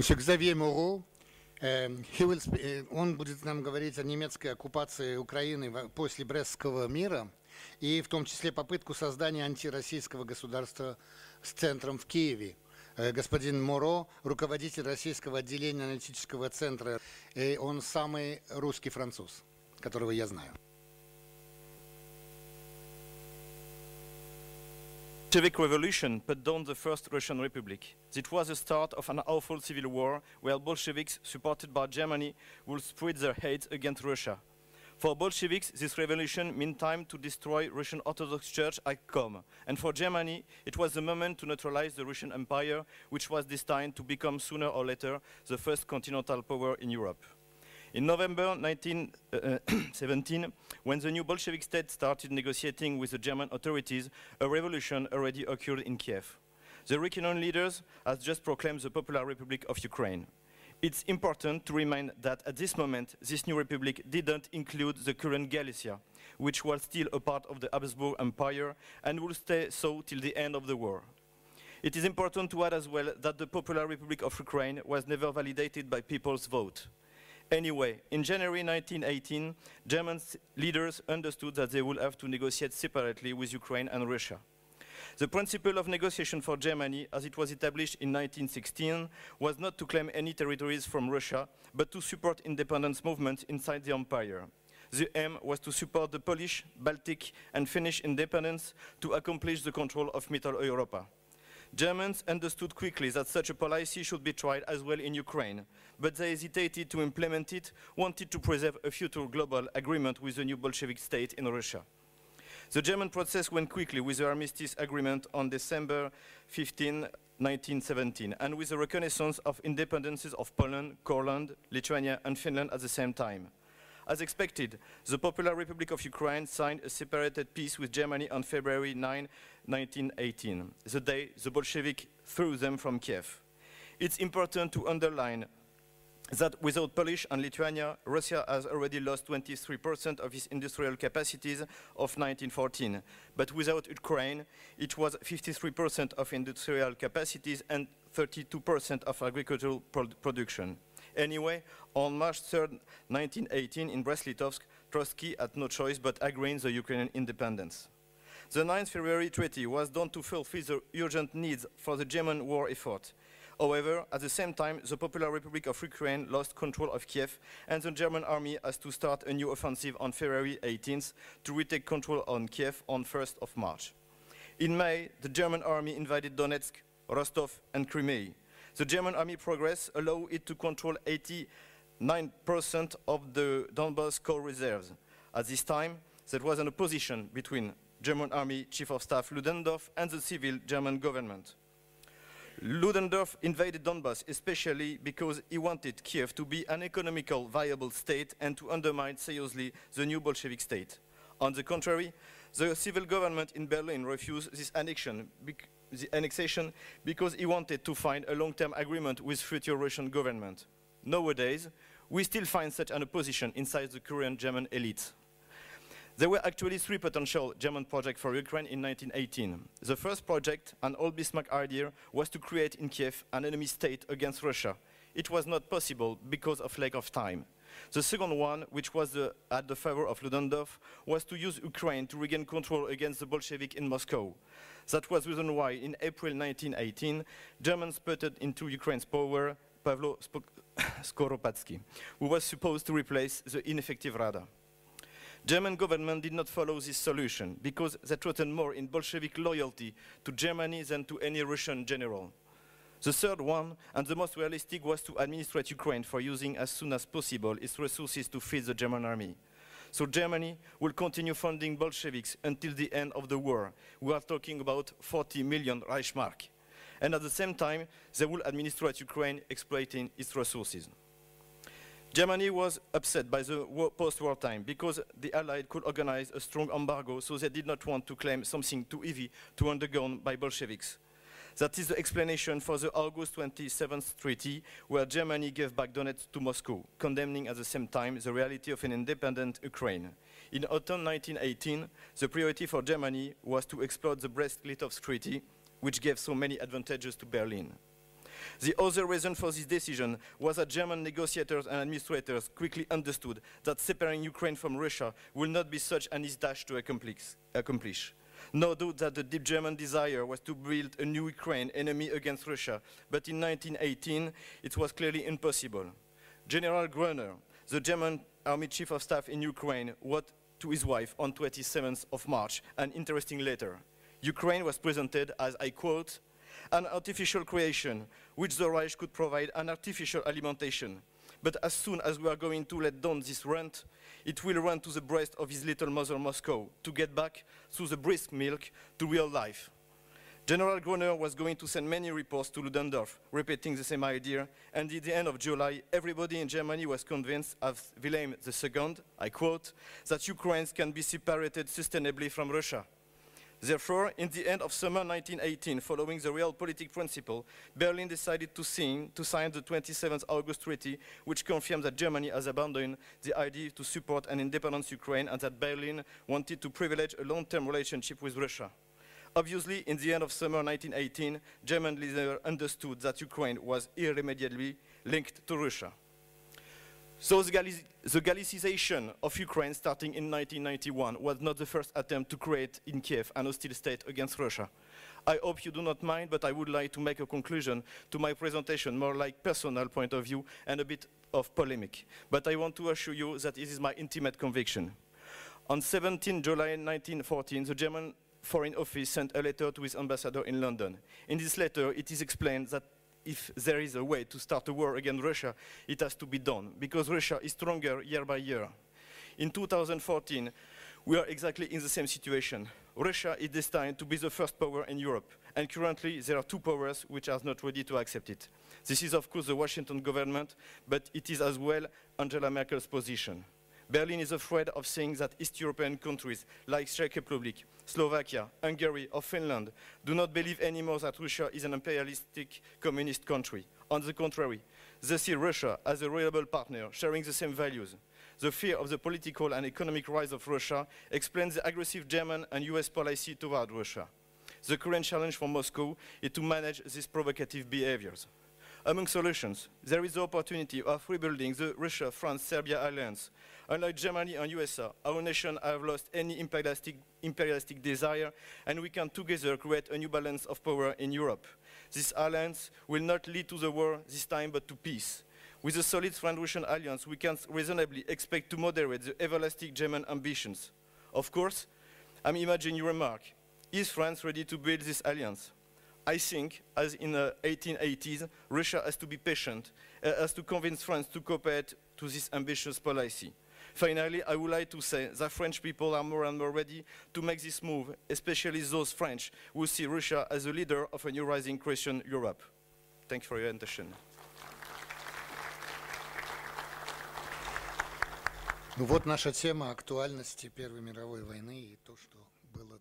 Monsieur Xavier Moreau, э, he will sp- э, он будет нам говорить о немецкой оккупации Украины после Брестского мира и в том числе попытку создания антироссийского государства с центром в Киеве. Э, Господин Моро, руководитель российского отделения аналитического центра, и он самый русский француз, которого я знаю. Bolshevik revolution put down the First Russian Republic. It was the start of an awful civil war where Bolsheviks, supported by Germany, would spread their hate against Russia. For Bolsheviks, this revolution meant time to destroy Russian Orthodox Church at Qom, and for Germany, it was the moment to neutralize the Russian Empire, which was destined to become sooner or later the first continental power in Europe. In November 1917, uh, when the new Bolshevik state started negotiating with the German authorities, a revolution already occurred in Kiev. The Ukrainian leaders had just proclaimed the Popular Republic of Ukraine. It's important to remind that at this moment, this new republic didn't include the current Galicia, which was still a part of the Habsburg Empire and will stay so till the end of the war. It is important to add as well that the Popular Republic of Ukraine was never validated by people's vote. Anyway, in January 1918, German leaders understood that they would have to negotiate separately with Ukraine and Russia. The principle of negotiation for Germany, as it was established in 1916, was not to claim any territories from Russia, but to support independence movements inside the empire. The aim was to support the Polish, Baltic, and Finnish independence to accomplish the control of Middle Europa. Germans understood quickly that such a policy should be tried as well in Ukraine, but they hesitated to implement it, wanted to preserve a future global agreement with the new Bolshevik state in Russia. The German process went quickly with the armistice agreement on December 15, 1917, and with the reconnaissance of independences of Poland, Courland, Lithuania, and Finland at the same time. As expected, the Popular Republic of Ukraine signed a separated peace with Germany on February 9, 1918, the day the Bolshevik threw them from Kiev. It's important to underline that without Polish and Lithuania, Russia has already lost 23% of its industrial capacities of 1914. But without Ukraine, it was 53% of industrial capacities and 32% of agricultural pro- production. Anyway, on March 3, 1918, in Brest-Litovsk, Trotsky had no choice but agreeing the Ukrainian independence. The 9th February Treaty was done to fulfill the urgent needs for the German war effort. However, at the same time, the Popular Republic of Ukraine lost control of Kiev, and the German army has to start a new offensive on February 18th to retake control on Kiev on 1st of March. In May, the German army invaded Donetsk, Rostov, and Crimea. The German army progress allowed it to control 89% of the Donbas core reserves. At this time, there was an opposition between German army chief of staff Ludendorff and the civil German government. Ludendorff invaded Donbass especially because he wanted Kiev to be an economical viable state and to undermine seriously the new Bolshevik state. On the contrary, the civil government in Berlin refused this annexion, the annexation because he wanted to find a long-term agreement with future Russian government. Nowadays, we still find such an opposition inside the current German elite. There were actually three potential German projects for Ukraine in 1918. The first project, an old Bismarck idea, was to create in Kiev an enemy state against Russia. It was not possible because of lack of time. The second one, which was the, at the favor of Ludendorff, was to use Ukraine to regain control against the Bolshevik in Moscow. That was the reason why, in April 1918, Germans putted into Ukraine's power Pavlo Skoropadsky, who was supposed to replace the ineffective Rada. German government did not follow this solution because they threatened more in Bolshevik loyalty to Germany than to any Russian general. The third one, and the most realistic, was to administrate Ukraine for using as soon as possible its resources to feed the German army. So Germany will continue funding Bolsheviks until the end of the war. We are talking about 40 million Reichsmark. And at the same time, they will administrate Ukraine exploiting its resources. Germany was upset by the post-war time because the Allies could organize a strong embargo, so they did not want to claim something too heavy to undergone by Bolsheviks. That is the explanation for the August 27th treaty, where Germany gave back Donetsk to Moscow, condemning at the same time the reality of an independent Ukraine. In autumn 1918, the priority for Germany was to exploit the Brest-Litovsk treaty, which gave so many advantages to Berlin. The other reason for this decision was that German negotiators and administrators quickly understood that separating Ukraine from Russia will not be such an easy task to accomplish. No doubt that the deep German desire was to build a new Ukraine enemy against Russia, but in 1918 it was clearly impossible. General Groener, the German army chief of staff in Ukraine, wrote to his wife on 27th of March an interesting letter. Ukraine was presented as, I quote, an artificial creation, which the Reich could provide an artificial alimentation. But as soon as we are going to let down this rent, it will run to the breast of his little mother Moscow to get back through the brisk milk to real life. General Groener was going to send many reports to Ludendorff, repeating the same idea, and at the end of July, everybody in Germany was convinced, as Wilhelm II, I quote, that Ukraine can be separated sustainably from Russia. Therefore, in the end of summer 1918, following the realpolitik principle, Berlin decided to, sign, to sign the 27th August Treaty, which confirmed that Germany has abandoned the idea to support an independent Ukraine and that Berlin wanted to privilege a long-term relationship with Russia. Obviously, in the end of summer 1918, German leaders understood that Ukraine was irremediably linked to Russia. So the, Gallic the Gallicization of Ukraine starting in 1991 was not the first attempt to create in Kiev an hostile state against Russia. I hope you do not mind, but I would like to make a conclusion to my presentation, more like personal point of view and a bit of polemic. But I want to assure you that it is my intimate conviction. On 17 July 1914, the German Foreign Office sent a letter to his ambassador in London. In this letter, it is explained that if there is a way to start a war against Russia, it has to be done, because Russia is stronger year by year. In 2014, we are exactly in the same situation. Russia is destined to be the first power in Europe, and currently there are two powers which are not ready to accept it. This is of course the Washington government, but it is as well Angela Merkel's position. Berlin is afraid of seeing that East European countries like Czech Republic, Slovakia, Hungary or Finland do not believe anymore that Russia is an imperialistic communist country. On the contrary, they see Russia as a reliable partner sharing the same values. The fear of the political and economic rise of Russia explains the aggressive German and US policy toward Russia. The current challenge for Moscow is to manage these provocative behaviors. Among solutions, there is the opportunity of rebuilding the Russia-France-Serbia alliance. Unlike Germany and USA, our nation have lost any imperialistic, imperialistic desire, and we can together create a new balance of power in Europe. This alliance will not lead to the war this time, but to peace. With a solid French-Russian alliance, we can reasonably expect to moderate the everlasting German ambitions. Of course, I'm imagining your remark, is France ready to build this alliance? I think, as in the 1880s, Russia has to be patient, uh, has to convince France to cooperate to this ambitious policy. Finally, I would like to say that French people are more and more ready to make this move, especially those French who see Russia as a leader of a new rising Christian Europe. Thank you for your attention. Ну вот наша тема актуальности Первой мировой войны и то, что было